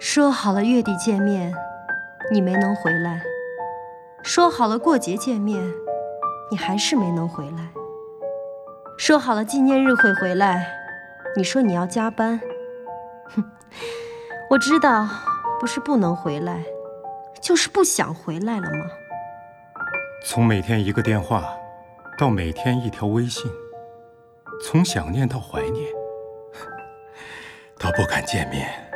说好了月底见面，你没能回来；说好了过节见面，你还是没能回来；说好了纪念日会回来，你说你要加班。哼，我知道，不是不能回来，就是不想回来了吗？从每天一个电话，到每天一条微信，从想念到怀念，到不敢见面。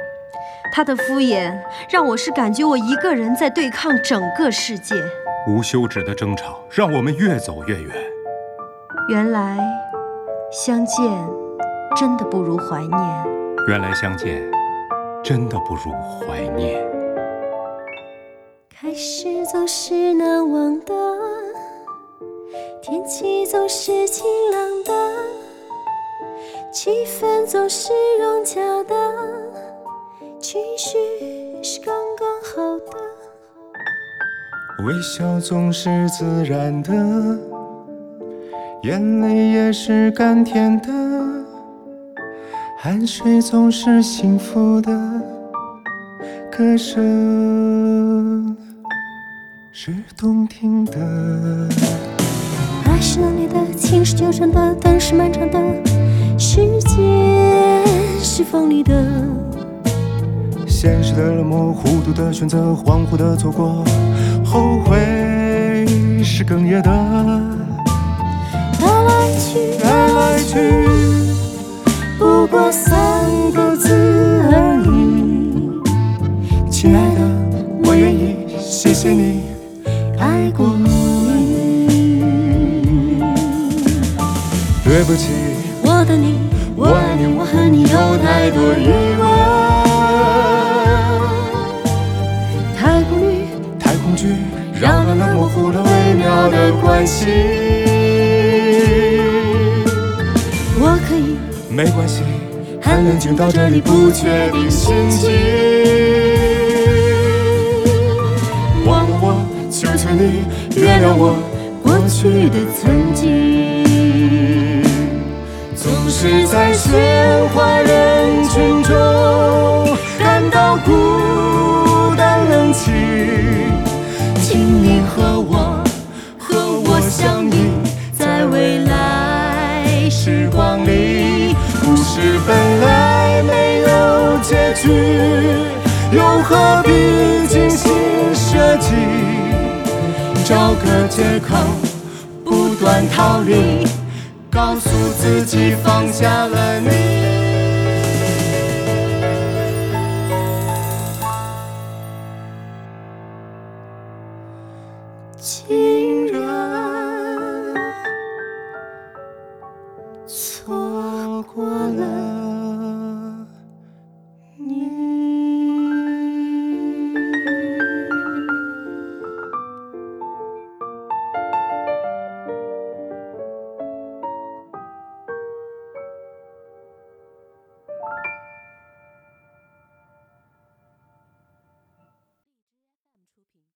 他的敷衍让我是感觉我一个人在对抗整个世界，无休止的争吵让我们越走越远。原来相见真的不如怀念，原来相见真的不如怀念。开始总是难忘的，天气总是晴朗的，气氛总是融洽的。情绪是刚刚好的，微笑总是自然的，眼泪也是甘甜的，汗水总是幸福的，歌声是动听的。爱是冷冽的，情是纠缠的，等是漫长的，时间是锋利的。现实的冷漠，糊涂的选择，恍惚的错过，后悔是哽咽的。来来去，来来去，不过三个字而已。亲爱的，我愿意，谢谢你爱过你。对不起，我的你，我爱你，我和你有太多疑问。让它模糊了微妙的关系。我可以，没关系，很冷静到这里，不确定心情。忘了我，求求你原谅我过去的曾经。总是在你和我，和我相遇在未来时光里。故事本来没有结局，又何必精心设计？找个借口不断逃离，告诉自己放下了你。情。